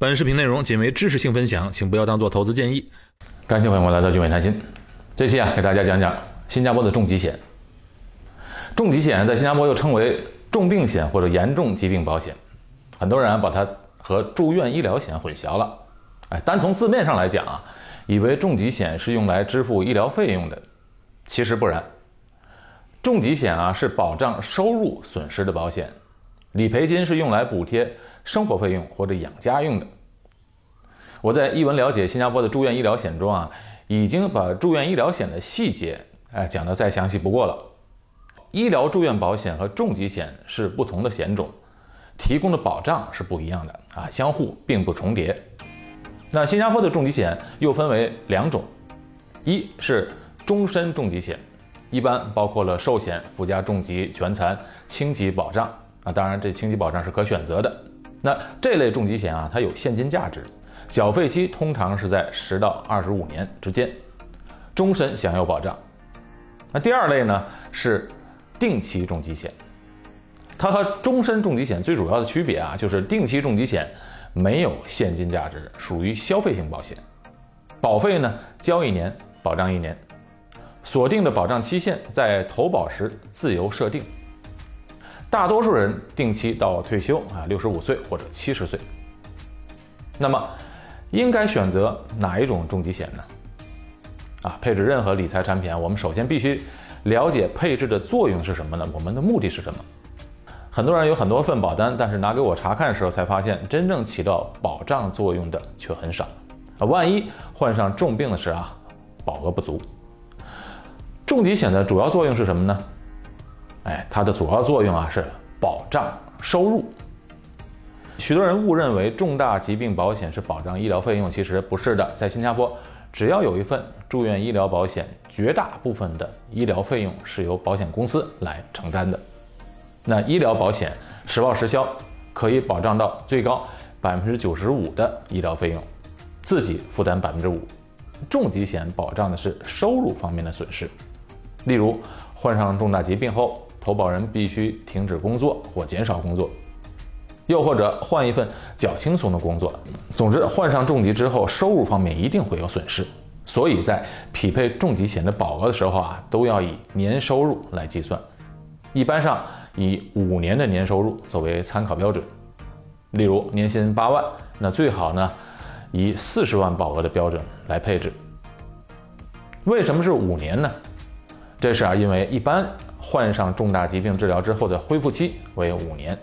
本视频内容仅为知识性分享，请不要当做投资建议。感谢朋友们来到聚美谈心。这期啊，给大家讲讲新加坡的重疾险。重疾险在新加坡又称为重病险或者严重疾病保险，很多人把它和住院医疗险混淆了。哎，单从字面上来讲啊，以为重疾险是用来支付医疗费用的，其实不然。重疾险啊是保障收入损失的保险，理赔金是用来补贴生活费用或者养家用的。我在一文了解新加坡的住院医疗险中啊，已经把住院医疗险的细节哎讲得再详细不过了。医疗住院保险和重疾险是不同的险种，提供的保障是不一样的啊，相互并不重叠。那新加坡的重疾险又分为两种，一是终身重疾险。一般包括了寿险、附加重疾、全残、轻疾保障啊，当然这轻疾保障是可选择的。那这类重疾险啊，它有现金价值，缴费期通常是在十到二十五年之间，终身享有保障。那第二类呢是定期重疾险，它和终身重疾险最主要的区别啊，就是定期重疾险没有现金价值，属于消费型保险，保费呢交一年保障一年。锁定的保障期限在投保时自由设定，大多数人定期到退休啊，六十五岁或者七十岁。那么，应该选择哪一种重疾险呢？啊，配置任何理财产品啊，我们首先必须了解配置的作用是什么呢？我们的目的是什么？很多人有很多份保单，但是拿给我查看的时候才发现，真正起到保障作用的却很少啊。万一患上重病的时啊，保额不足。重疾险的主要作用是什么呢？哎，它的主要作用啊是保障收入。许多人误认为重大疾病保险是保障医疗费用，其实不是的。在新加坡，只要有一份住院医疗保险，绝大部分的医疗费用是由保险公司来承担的。那医疗保险实报实销，可以保障到最高百分之九十五的医疗费用，自己负担百分之五。重疾险保障的是收入方面的损失。例如，患上重大疾病后，投保人必须停止工作或减少工作，又或者换一份较轻松的工作。总之，患上重疾之后，收入方面一定会有损失。所以在匹配重疾险的保额的时候啊，都要以年收入来计算，一般上以五年的年收入作为参考标准。例如，年薪八万，那最好呢以四十万保额的标准来配置。为什么是五年呢？这是啊，因为一般患上重大疾病治疗之后的恢复期为五年。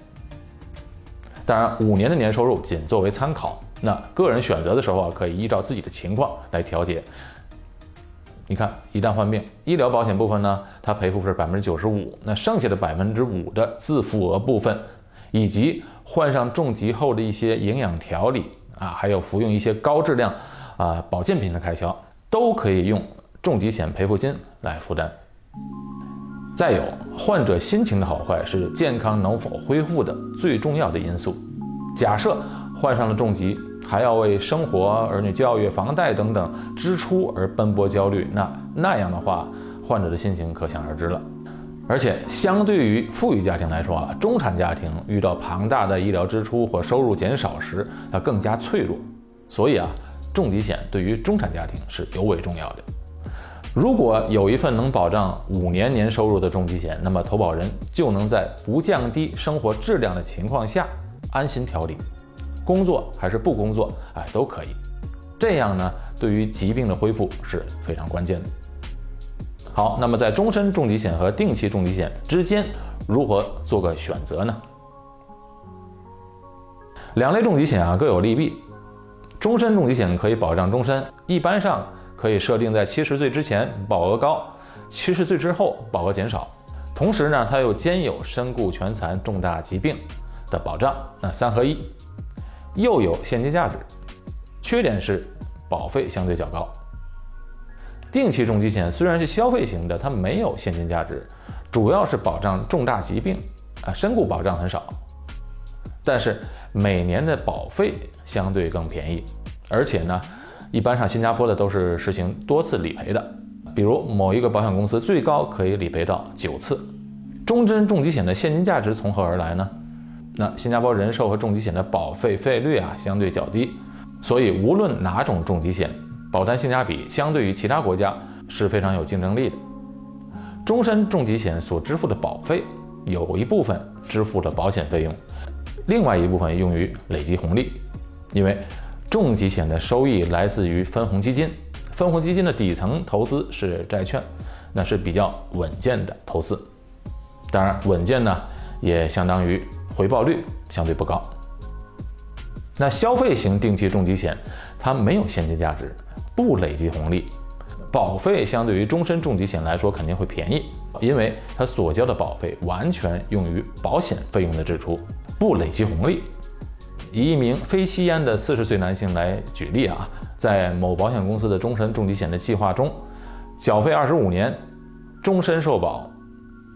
当然，五年的年收入仅作为参考，那个人选择的时候啊，可以依照自己的情况来调节。你看，一旦患病，医疗保险部分呢，它赔付是百分之九十五，那剩下的百分之五的自付额部分，以及患上重疾后的一些营养调理啊，还有服用一些高质量啊保健品的开销，都可以用重疾险赔付金来负担。再有，患者心情的好坏是健康能否恢复的最重要的因素。假设患上了重疾，还要为生活、儿女教育、房贷等等支出而奔波焦虑，那那样的话，患者的心情可想而知了。而且，相对于富裕家庭来说啊，中产家庭遇到庞大的医疗支出或收入减少时，它更加脆弱。所以啊，重疾险对于中产家庭是尤为重要的。如果有一份能保障五年年收入的重疾险，那么投保人就能在不降低生活质量的情况下安心调理，工作还是不工作，哎都可以。这样呢，对于疾病的恢复是非常关键的。好，那么在终身重疾险和定期重疾险之间如何做个选择呢？两类重疾险啊各有利弊，终身重疾险可以保障终身，一般上。可以设定在七十岁之前保额高，七十岁之后保额减少。同时呢，它又兼有身故、全残、重大疾病的保障，那三合一，又有现金价值。缺点是保费相对较高。定期重疾险虽然是消费型的，它没有现金价值，主要是保障重大疾病啊，身故保障很少。但是每年的保费相对更便宜，而且呢。一般上，新加坡的都是实行多次理赔的，比如某一个保险公司最高可以理赔到九次。终身重疾险的现金价值从何而来呢？那新加坡人寿和重疾险的保费费率啊相对较低，所以无论哪种重疾险，保单性价比相对于其他国家是非常有竞争力的。终身重疾险所支付的保费，有一部分支付了保险费用，另外一部分用于累积红利，因为重疾险的收益来自于分红基金，分红基金的底层投资是债券，那是比较稳健的投资。当然，稳健呢也相当于回报率相对不高。那消费型定期重疾险，它没有现金价值，不累积红利。保费相对于终身重疾险来说肯定会便宜，因为它所交的保费完全用于保险费用的支出，不累积红利。以一名非吸烟的四十岁男性来举例啊，在某保险公司的终身重疾险的计划中，缴费二十五年，终身受保，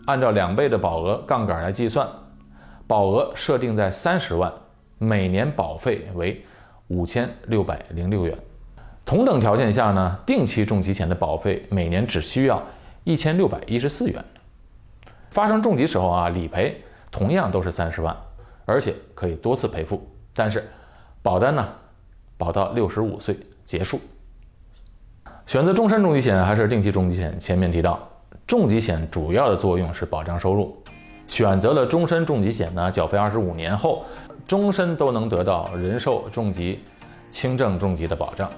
按照两倍的保额杠杆来计算，保额设定在三十万，每年保费为五千六百零六元。同等条件下呢，定期重疾险的保费每年只需要一千六百一十四元。发生重疾时候啊，理赔同样都是三十万，而且可以多次赔付。但是保单呢，保到六十五岁结束。选择终身重疾险还是定期重疾险？前面提到，重疾险主要的作用是保障收入。选择了终身重疾险呢，缴费二十五年后，终身都能得到人寿重疾、轻症重疾的保障。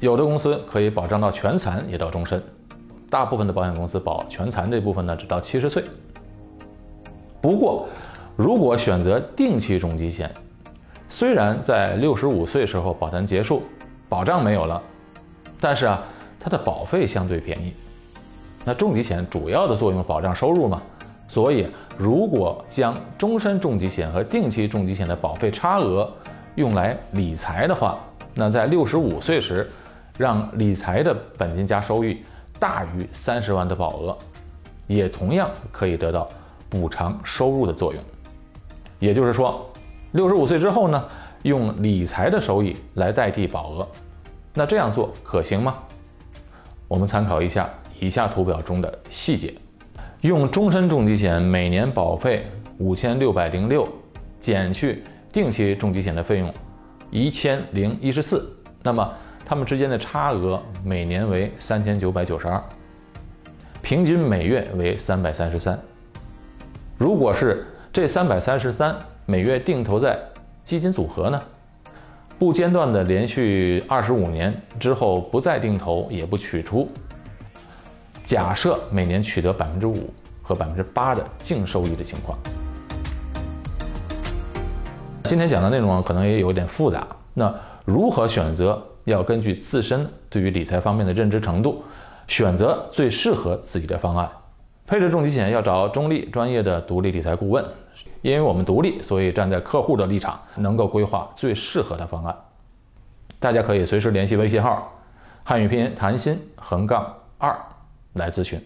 有的公司可以保障到全残，也到终身；大部分的保险公司保全残这部分呢，只到七十岁。不过，如果选择定期重疾险，虽然在六十五岁时候保单结束，保障没有了，但是啊，它的保费相对便宜。那重疾险主要的作用保障收入嘛，所以如果将终身重疾险和定期重疾险的保费差额用来理财的话，那在六十五岁时，让理财的本金加收益大于三十万的保额，也同样可以得到补偿收入的作用。也就是说，六十五岁之后呢，用理财的收益来代替保额，那这样做可行吗？我们参考一下以下图表中的细节：用终身重疾险每年保费五千六百零六，减去定期重疾险的费用一千零一十四，那么。它们之间的差额每年为三千九百九十二，平均每月为三百三十三。如果是这三百三十三每月定投在基金组合呢？不间断的连续二十五年之后不再定投也不取出，假设每年取得百分之五和百分之八的净收益的情况。今天讲的内容可能也有点复杂，那如何选择？要根据自身对于理财方面的认知程度，选择最适合自己的方案。配置重疾险要找中立专业的独立理财顾问，因为我们独立，所以站在客户的立场，能够规划最适合的方案。大家可以随时联系微信号“汉语拼音谈心横杠二”来咨询。